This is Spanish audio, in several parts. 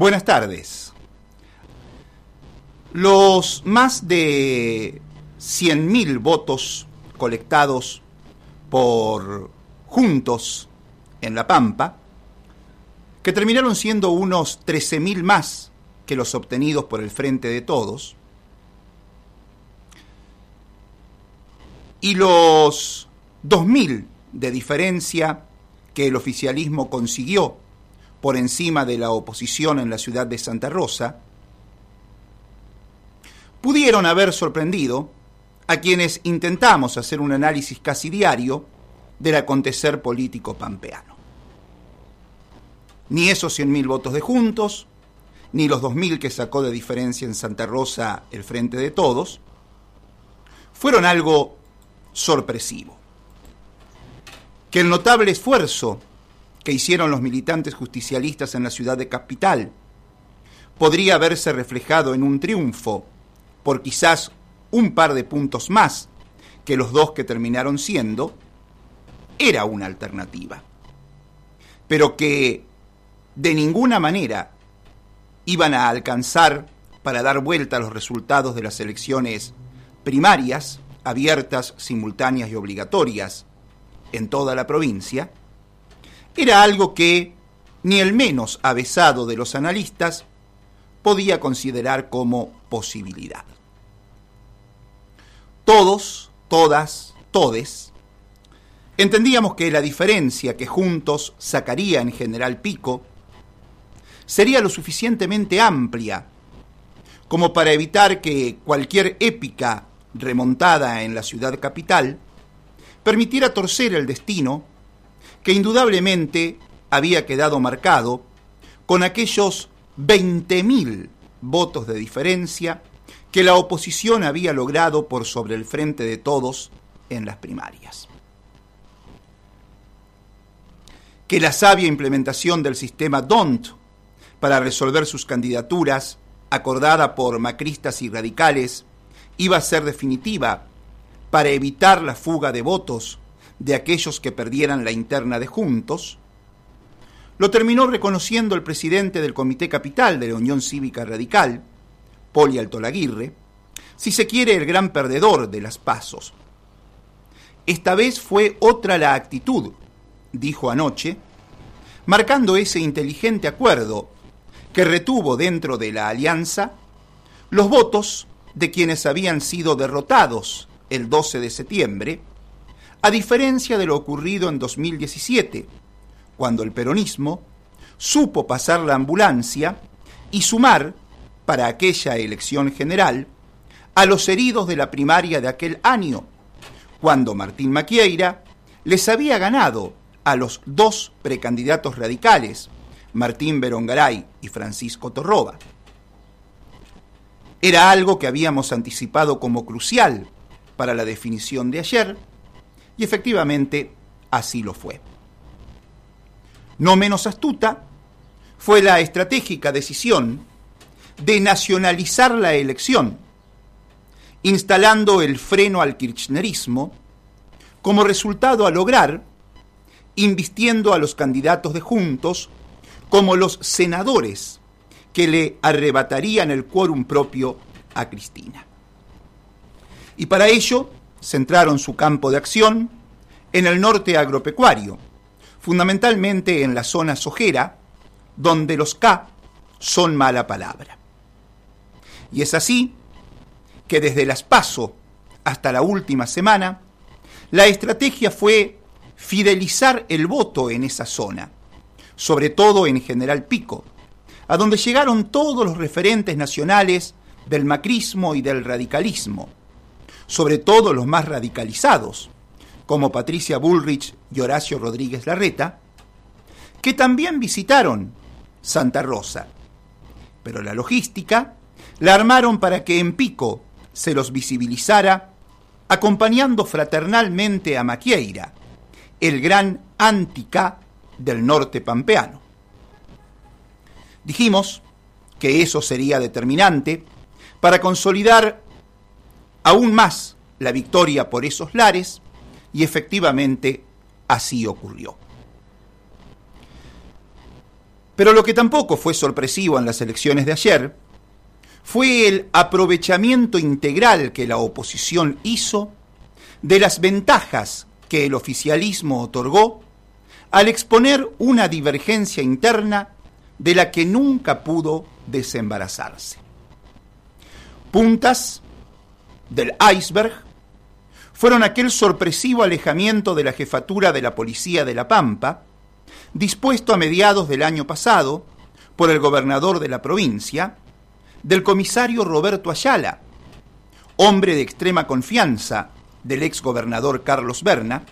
Buenas tardes. Los más de 100.000 votos colectados por Juntos en La Pampa, que terminaron siendo unos 13.000 más que los obtenidos por el Frente de Todos, y los 2.000 de diferencia que el oficialismo consiguió por encima de la oposición en la ciudad de Santa Rosa, pudieron haber sorprendido a quienes intentamos hacer un análisis casi diario del acontecer político pampeano. Ni esos 100.000 votos de Juntos, ni los 2.000 que sacó de diferencia en Santa Rosa el Frente de Todos, fueron algo sorpresivo. Que el notable esfuerzo que hicieron los militantes justicialistas en la ciudad de Capital podría verse reflejado en un triunfo por quizás un par de puntos más que los dos que terminaron siendo, era una alternativa. Pero que de ninguna manera iban a alcanzar para dar vuelta a los resultados de las elecciones primarias, abiertas, simultáneas y obligatorias en toda la provincia, era algo que ni el menos avesado de los analistas podía considerar como posibilidad. Todos, todas, todes, entendíamos que la diferencia que juntos sacaría en general Pico sería lo suficientemente amplia como para evitar que cualquier épica remontada en la ciudad capital permitiera torcer el destino que indudablemente había quedado marcado con aquellos 20.000 votos de diferencia que la oposición había logrado por sobre el frente de todos en las primarias. Que la sabia implementación del sistema DONT para resolver sus candidaturas, acordada por macristas y radicales, iba a ser definitiva para evitar la fuga de votos de aquellos que perdieran la interna de Juntos, lo terminó reconociendo el presidente del Comité Capital de la Unión Cívica Radical, Poli Altolaguirre, si se quiere el gran perdedor de las pasos. Esta vez fue otra la actitud, dijo anoche, marcando ese inteligente acuerdo que retuvo dentro de la alianza los votos de quienes habían sido derrotados el 12 de septiembre a diferencia de lo ocurrido en 2017, cuando el peronismo supo pasar la ambulancia y sumar, para aquella elección general, a los heridos de la primaria de aquel año, cuando Martín Maquieira les había ganado a los dos precandidatos radicales, Martín Berongaray y Francisco Torroba. Era algo que habíamos anticipado como crucial para la definición de ayer, y efectivamente así lo fue. No menos astuta fue la estratégica decisión de nacionalizar la elección, instalando el freno al kirchnerismo, como resultado a lograr, invistiendo a los candidatos de Juntos como los senadores que le arrebatarían el quórum propio a Cristina. Y para ello centraron su campo de acción en el norte agropecuario, fundamentalmente en la zona sojera, donde los K son mala palabra. Y es así que desde las PASO hasta la última semana, la estrategia fue fidelizar el voto en esa zona, sobre todo en General Pico, a donde llegaron todos los referentes nacionales del macrismo y del radicalismo, sobre todo los más radicalizados, como Patricia Bullrich y Horacio Rodríguez Larreta, que también visitaron Santa Rosa. Pero la logística la armaron para que en Pico se los visibilizara, acompañando fraternalmente a Maquieira, el gran antica del norte pampeano. Dijimos que eso sería determinante para consolidar aún más la victoria por esos lares y efectivamente así ocurrió. Pero lo que tampoco fue sorpresivo en las elecciones de ayer fue el aprovechamiento integral que la oposición hizo de las ventajas que el oficialismo otorgó al exponer una divergencia interna de la que nunca pudo desembarazarse. Puntas del iceberg fueron aquel sorpresivo alejamiento de la jefatura de la Policía de La Pampa, dispuesto a mediados del año pasado por el gobernador de la provincia, del comisario Roberto Ayala, hombre de extrema confianza del ex gobernador Carlos Berna,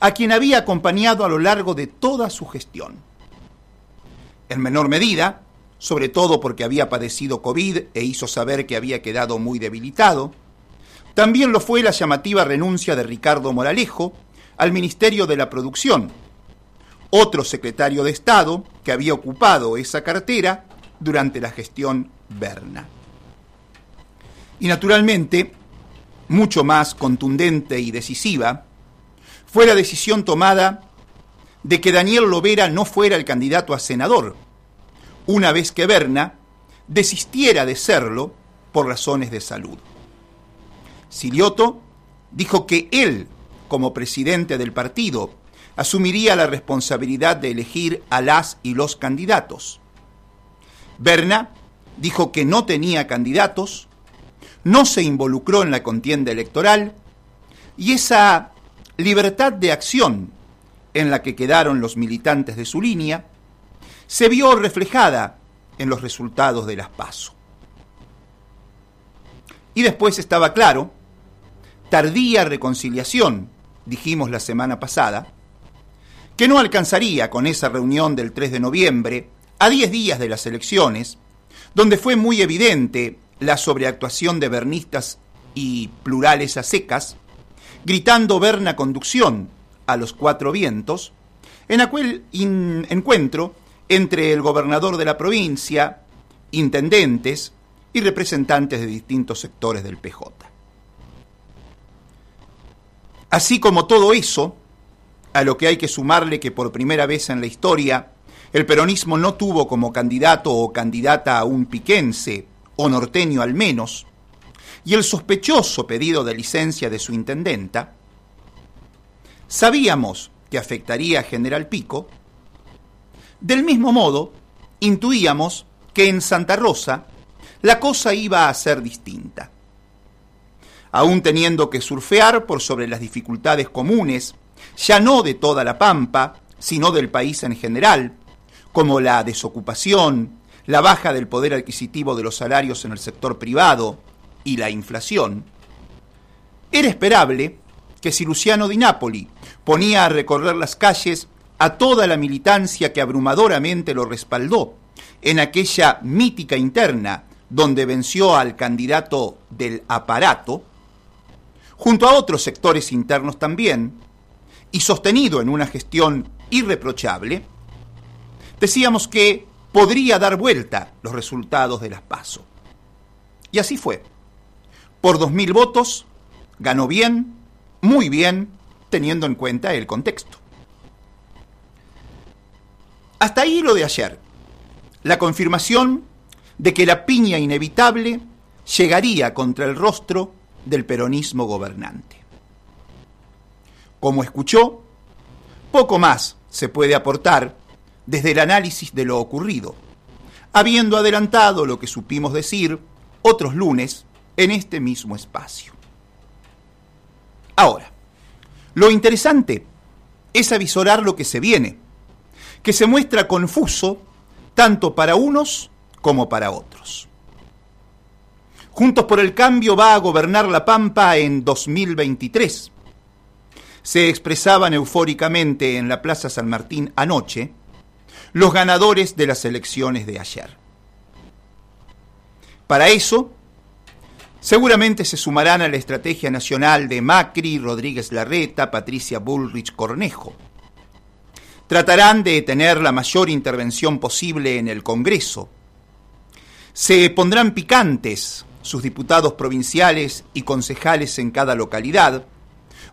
a quien había acompañado a lo largo de toda su gestión. En menor medida, sobre todo porque había padecido COVID e hizo saber que había quedado muy debilitado, también lo fue la llamativa renuncia de Ricardo Moralejo al Ministerio de la Producción, otro secretario de Estado que había ocupado esa cartera durante la gestión Berna. Y naturalmente, mucho más contundente y decisiva, fue la decisión tomada de que Daniel Lovera no fuera el candidato a senador, una vez que Berna desistiera de serlo por razones de salud. Silioto dijo que él, como presidente del partido, asumiría la responsabilidad de elegir a las y los candidatos. Berna dijo que no tenía candidatos, no se involucró en la contienda electoral y esa libertad de acción en la que quedaron los militantes de su línea se vio reflejada en los resultados de las PASO. Y después estaba claro, tardía reconciliación, dijimos la semana pasada, que no alcanzaría con esa reunión del 3 de noviembre, a 10 días de las elecciones, donde fue muy evidente la sobreactuación de bernistas y plurales a secas, gritando Berna conducción a los cuatro vientos, en aquel encuentro entre el gobernador de la provincia, intendentes y representantes de distintos sectores del PJ. Así como todo eso, a lo que hay que sumarle que por primera vez en la historia el peronismo no tuvo como candidato o candidata a un piquense, o norteño al menos, y el sospechoso pedido de licencia de su intendenta, sabíamos que afectaría a General Pico, del mismo modo, intuíamos que en Santa Rosa la cosa iba a ser distinta. Aún teniendo que surfear por sobre las dificultades comunes, ya no de toda la Pampa, sino del país en general, como la desocupación, la baja del poder adquisitivo de los salarios en el sector privado y la inflación, era esperable que si Luciano Di Napoli ponía a recorrer las calles a toda la militancia que abrumadoramente lo respaldó en aquella mítica interna donde venció al candidato del aparato, junto a otros sectores internos también, y sostenido en una gestión irreprochable, decíamos que podría dar vuelta los resultados de las PASO. Y así fue. Por 2.000 votos, ganó bien, muy bien, teniendo en cuenta el contexto. Hasta ahí lo de ayer. La confirmación de que la piña inevitable llegaría contra el rostro del peronismo gobernante. Como escuchó, poco más se puede aportar desde el análisis de lo ocurrido, habiendo adelantado lo que supimos decir otros lunes en este mismo espacio. Ahora, lo interesante es avisorar lo que se viene, que se muestra confuso tanto para unos como para otros. Juntos por el Cambio va a gobernar La Pampa en 2023. Se expresaban eufóricamente en la Plaza San Martín anoche los ganadores de las elecciones de ayer. Para eso, seguramente se sumarán a la estrategia nacional de Macri, Rodríguez Larreta, Patricia Bullrich Cornejo. Tratarán de tener la mayor intervención posible en el Congreso. Se pondrán picantes sus diputados provinciales y concejales en cada localidad,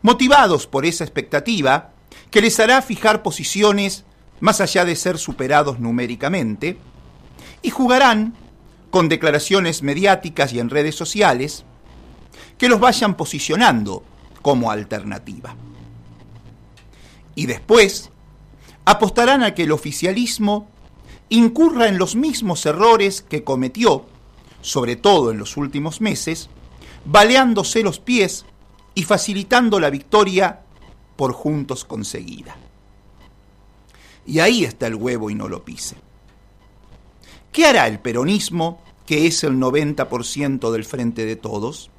motivados por esa expectativa que les hará fijar posiciones más allá de ser superados numéricamente, y jugarán con declaraciones mediáticas y en redes sociales que los vayan posicionando como alternativa. Y después apostarán a que el oficialismo incurra en los mismos errores que cometió, sobre todo en los últimos meses, baleándose los pies y facilitando la victoria por juntos conseguida. Y ahí está el huevo y no lo pise. ¿Qué hará el peronismo, que es el 90% del frente de todos?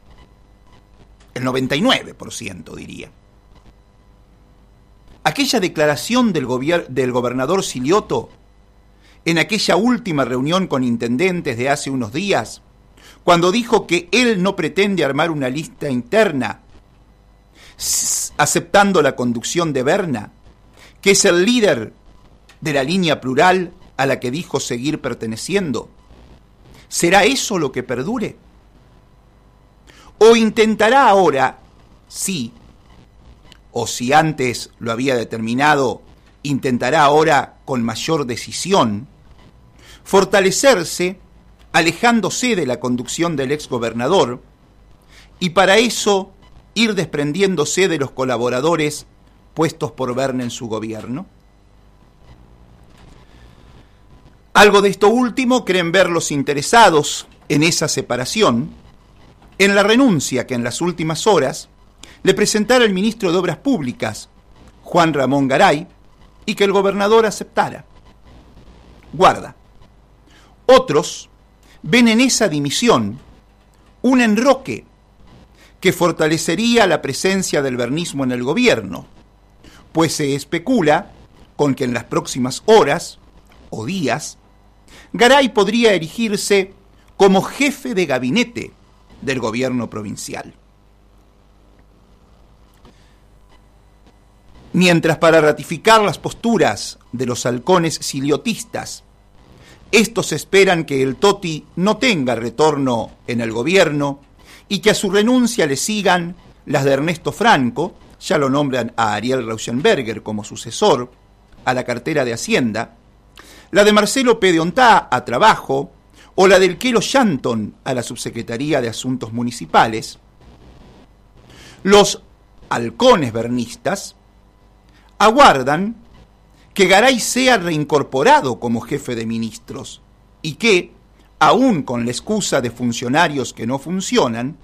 El 99% diría. Aquella declaración del, del gobernador Silioto en aquella última reunión con intendentes de hace unos días, cuando dijo que él no pretende armar una lista interna, aceptando la conducción de Berna, que es el líder de la línea plural a la que dijo seguir perteneciendo. ¿Será eso lo que perdure? ¿O intentará ahora, sí, o si antes lo había determinado, intentará ahora con mayor decisión, fortalecerse alejándose de la conducción del exgobernador y para eso ir desprendiéndose de los colaboradores puestos por Verne en su gobierno? Algo de esto último creen ver los interesados en esa separación en la renuncia que en las últimas horas le presentara el ministro de Obras Públicas, Juan Ramón Garay, y que el gobernador aceptara. Guarda. Otros ven en esa dimisión un enroque que fortalecería la presencia del vernismo en el gobierno, pues se especula con que en las próximas horas o días Garay podría erigirse como jefe de gabinete del gobierno provincial. Mientras para ratificar las posturas de los halcones siliotistas, estos esperan que el Toti no tenga retorno en el gobierno y que a su renuncia le sigan las de Ernesto Franco, ya lo nombran a Ariel Rauschenberger como sucesor, a la cartera de Hacienda, la de Marcelo Pedeontá a Trabajo, o la del Kelo Shanton a la Subsecretaría de Asuntos Municipales, los halcones bernistas aguardan que Garay sea reincorporado como jefe de ministros y que, aun con la excusa de funcionarios que no funcionan,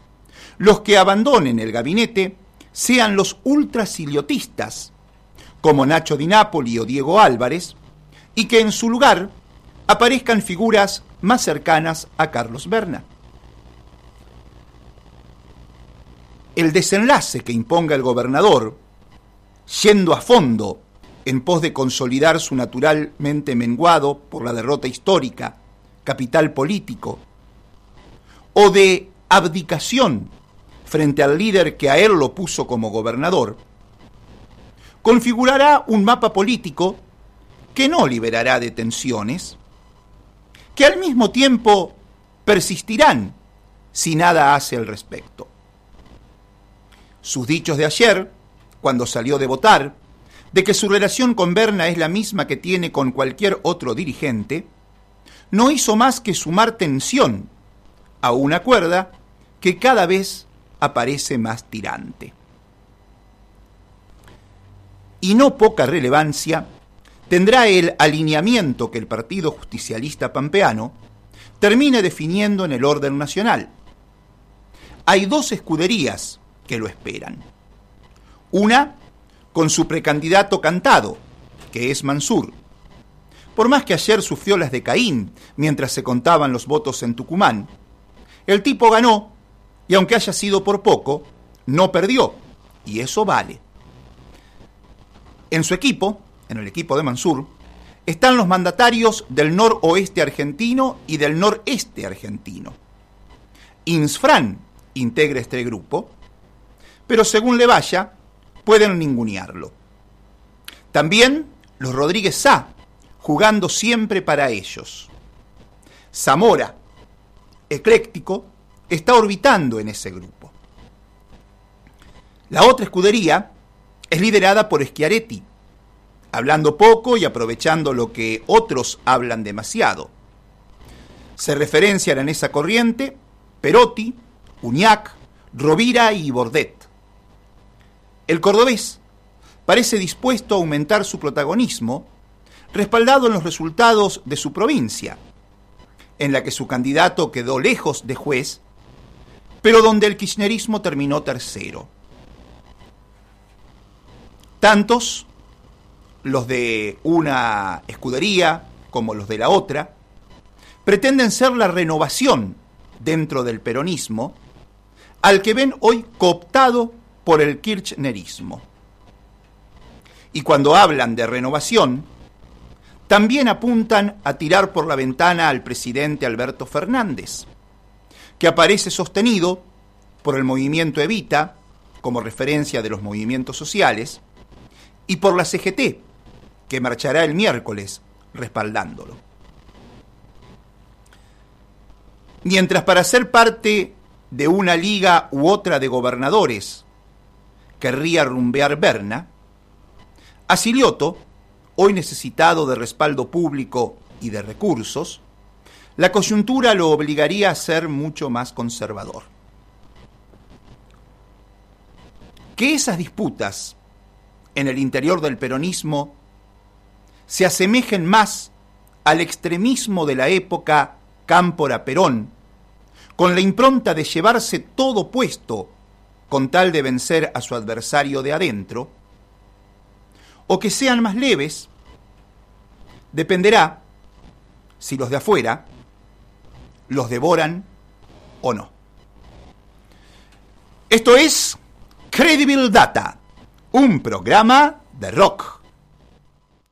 los que abandonen el gabinete sean los ultrasiliotistas, como Nacho Di Napoli o Diego Álvarez, y que en su lugar aparezcan figuras más cercanas a Carlos Berna. El desenlace que imponga el gobernador, yendo a fondo en pos de consolidar su naturalmente menguado por la derrota histórica, capital político, o de abdicación frente al líder que a él lo puso como gobernador, configurará un mapa político que no liberará de tensiones, que al mismo tiempo persistirán si nada hace al respecto. Sus dichos de ayer, cuando salió de votar, de que su relación con Berna es la misma que tiene con cualquier otro dirigente, no hizo más que sumar tensión a una cuerda que cada vez aparece más tirante. Y no poca relevancia tendrá el alineamiento que el Partido Justicialista Pampeano termine definiendo en el orden nacional. Hay dos escuderías que lo esperan. Una con su precandidato cantado, que es Mansur. Por más que ayer sufrió las de Caín mientras se contaban los votos en Tucumán, el tipo ganó y aunque haya sido por poco, no perdió, y eso vale. En su equipo en el equipo de Mansur, están los mandatarios del noroeste argentino y del noreste argentino. Insfran integra este grupo, pero según le vaya, pueden ningunearlo. También los Rodríguez Sá, jugando siempre para ellos. Zamora, ecléctico, está orbitando en ese grupo. La otra escudería es liderada por Schiaretti, hablando poco y aprovechando lo que otros hablan demasiado. Se referencian en esa corriente Perotti, Uñac, Rovira y Bordet. El cordobés parece dispuesto a aumentar su protagonismo, respaldado en los resultados de su provincia, en la que su candidato quedó lejos de juez, pero donde el kirchnerismo terminó tercero. Tantos, los de una escudería como los de la otra, pretenden ser la renovación dentro del peronismo, al que ven hoy cooptado por el kirchnerismo. Y cuando hablan de renovación, también apuntan a tirar por la ventana al presidente Alberto Fernández, que aparece sostenido por el movimiento Evita, como referencia de los movimientos sociales, y por la CGT, que marchará el miércoles respaldándolo. Mientras para ser parte de una liga u otra de gobernadores querría rumbear Berna, Asilioto, hoy necesitado de respaldo público y de recursos, la coyuntura lo obligaría a ser mucho más conservador. Que esas disputas en el interior del peronismo se asemejen más al extremismo de la época Cámpora-Perón, con la impronta de llevarse todo puesto con tal de vencer a su adversario de adentro, o que sean más leves, dependerá si los de afuera los devoran o no. Esto es Credible Data un programa de rock.